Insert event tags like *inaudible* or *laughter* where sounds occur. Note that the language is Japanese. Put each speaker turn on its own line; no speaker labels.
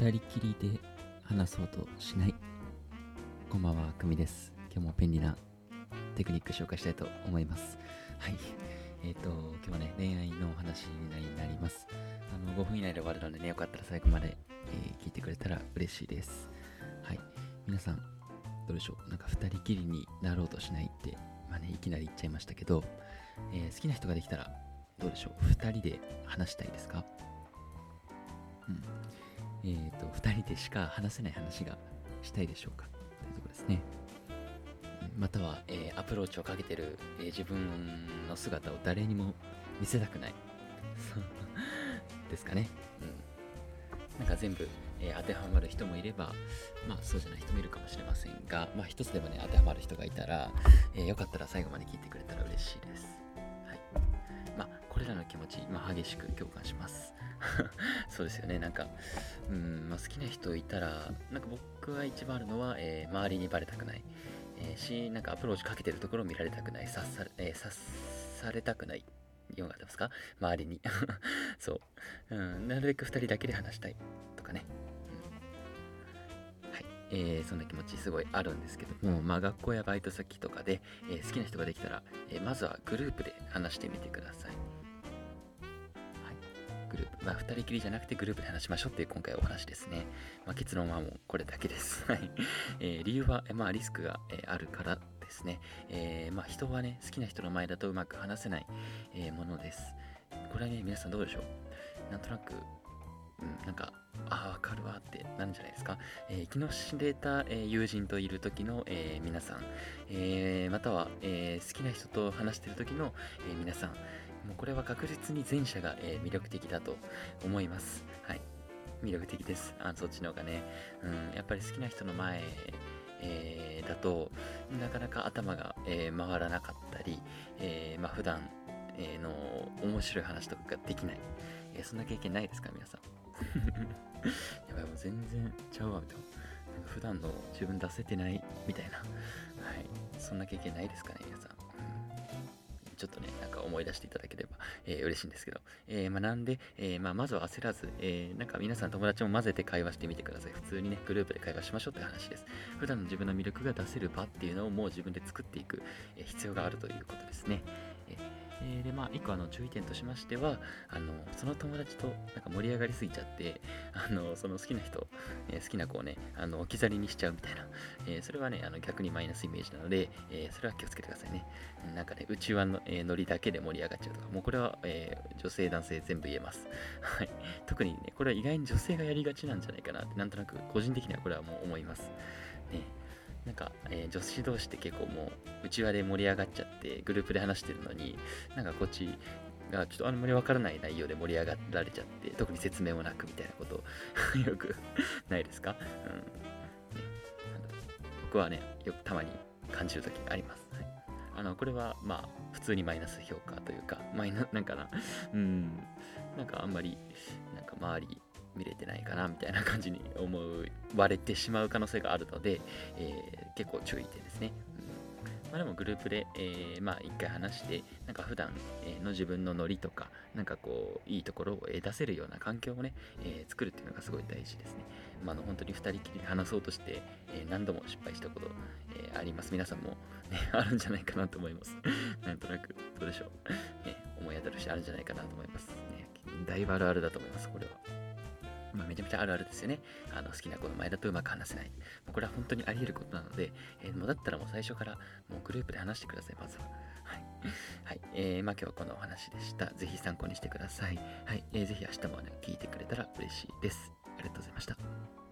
二人きりで話そうとしないこんばんはくみです。今日も便利なテクニック紹介したいと思います。はい。えっ、ー、と今日はね恋愛のお話になります。あの5分以内で終わるのでねよかったら最後まで、えー、聞いてくれたら嬉しいです。はい。皆さんどうでしょう？なんか二人きりになろうとしないってまあねいきなり言っちゃいましたけど、えー、好きな人ができたらどうでしょう？2人で話したいですか？うん。え、ー、と、2人でしか話せない話がしたいでしょうか？というとこですね。または、えー、アプローチをかけてる、えー、自分の姿を誰にも見せたくない。*laughs* ですかね。うん。なんか全部、えー、当てはまる人もいれば、まあそうじゃない人もいるかもしれませんが、まあ一つでもね、当てはまる人がいたら、えよかったら最後まで聞いてくれたら嬉しいです。持ち、まあ、激しく共感します。*laughs* そうですよね。なんか、うん、まあ、好きな人いたら、なんか僕が一番あるのは、えー、周りにバレたくない。えー、し、なんかアプローチかけてるところを見られたくない。察さ,、えー、察されたくない。ようがあってますか？周りに。*laughs* そう、うん。なるべく2人だけで話したい。とかね。えー、そんな気持ちすごいあるんですけども、まあ、学校やバイト先とかで、えー、好きな人ができたら、えー、まずはグループで話してみてください。グループ、まあ、2人きりじゃなくてグループで話しましょうっていう今回お話ですね。まあ、結論はもうこれだけです。*laughs* はい。えー、理由は、まあ、リスクが、あるからですね。えー、まあ、人はね、好きな人の前だとうまく話せない、えものです。これはね、皆さんどうでしょう？なんとなく、うん、なんか、ああ、わかるわってなるんじゃないですか？えー、昨日知れた、えー、友人といる時の、えー、皆さん、えまたは、え好きな人と話してる時の、え皆さん、もうこれは確実に前者が、えー、魅力的だと思います。はい。魅力的です。あそっちの方がね。うん、やっぱり好きな人の前、えー、だと、なかなか頭が、えー、回らなかったり、えー、まあ普段、え、の面白い話とかができない。え、そんな経験ないですか、皆さん。*laughs* やばい、もう全然ちゃうわ、みたいな。普段の自分出せてないみたいな。はい。そんな経験ないですかね、皆さん。ちょっとね、なんか思い出していただければ、えー、嬉しいんですけど。えー、まあ、なんで、えー、まあ、まずは焦らず、えー、なんか皆さん友達も混ぜて会話してみてください。普通にね、グループで会話しましょうって話です。普段の自分の魅力が出せる場っていうのをもう自分で作っていく、え必要があるということですね。えー、で、まあ、一個あの注意点としましては、あの、その友達となんか盛り上がりすぎちゃって、あの、その好きな人、えー、好きな子をね、あの、置き去りにしちゃうみたいな、えー、それはね、あの逆にマイナスイメージなので、えそれは気をつけてくださいね。なんかね、内輪の、えノリだけで盛り上がっちゃうとか、もうこれは、え女性、男性全部言えます。*laughs* はい。特にね、これは意外に女性がやりがちなんじゃないかなって、なんとなく個人的にはこれはもう思います。ね。なんか、えー、女子同士って結構もう、内輪で盛り上がっちゃって、グループで話してるのに、なんかこっちがちょっとあんまりわからない内容で盛り上がられちゃって、特に説明もなくみたいなこと *laughs* よく *laughs* ないですか？うん。ね、僕はね、よくたまに感じるときあります。はい、あの、これは、まあ、普通にマイナス評価というか、マイナ、なんかな、うん、なんかあんまり、なんか周り、見れてないかなみたいな感じに思われてしまう可能性があるので、えー、結構注意点ですね。うんまあ、でもグループで、えー、まあ一回話して、なんか普段の自分のノリとか、なんかこう、いいところを出せるような環境をね、えー、作るっていうのがすごい大事ですね。まあ、の本当に2人きりで話そうとして、え、何度も失敗したこと、え、あります。皆さんも、ね、*laughs* あるんじゃないかなと思います。*laughs* なんとなく、どうでしょう。ね、思い当たるしあるんじゃないかなと思います。ね、だいぶあるあるだと思います、これは。まあ、めちゃめちゃあるあるですよね。あの好きな子の前だとうまく話せない。もうこれは本当にあり得ることなので、えー、もうだったらもう最初からもうグループで話してください、まずは。はい。*laughs* はい。えー、まあ今日はこのお話でした。ぜひ参考にしてください。はい。えー、ぜひ明日もね、聞いてくれたら嬉しいです。ありがとうございました。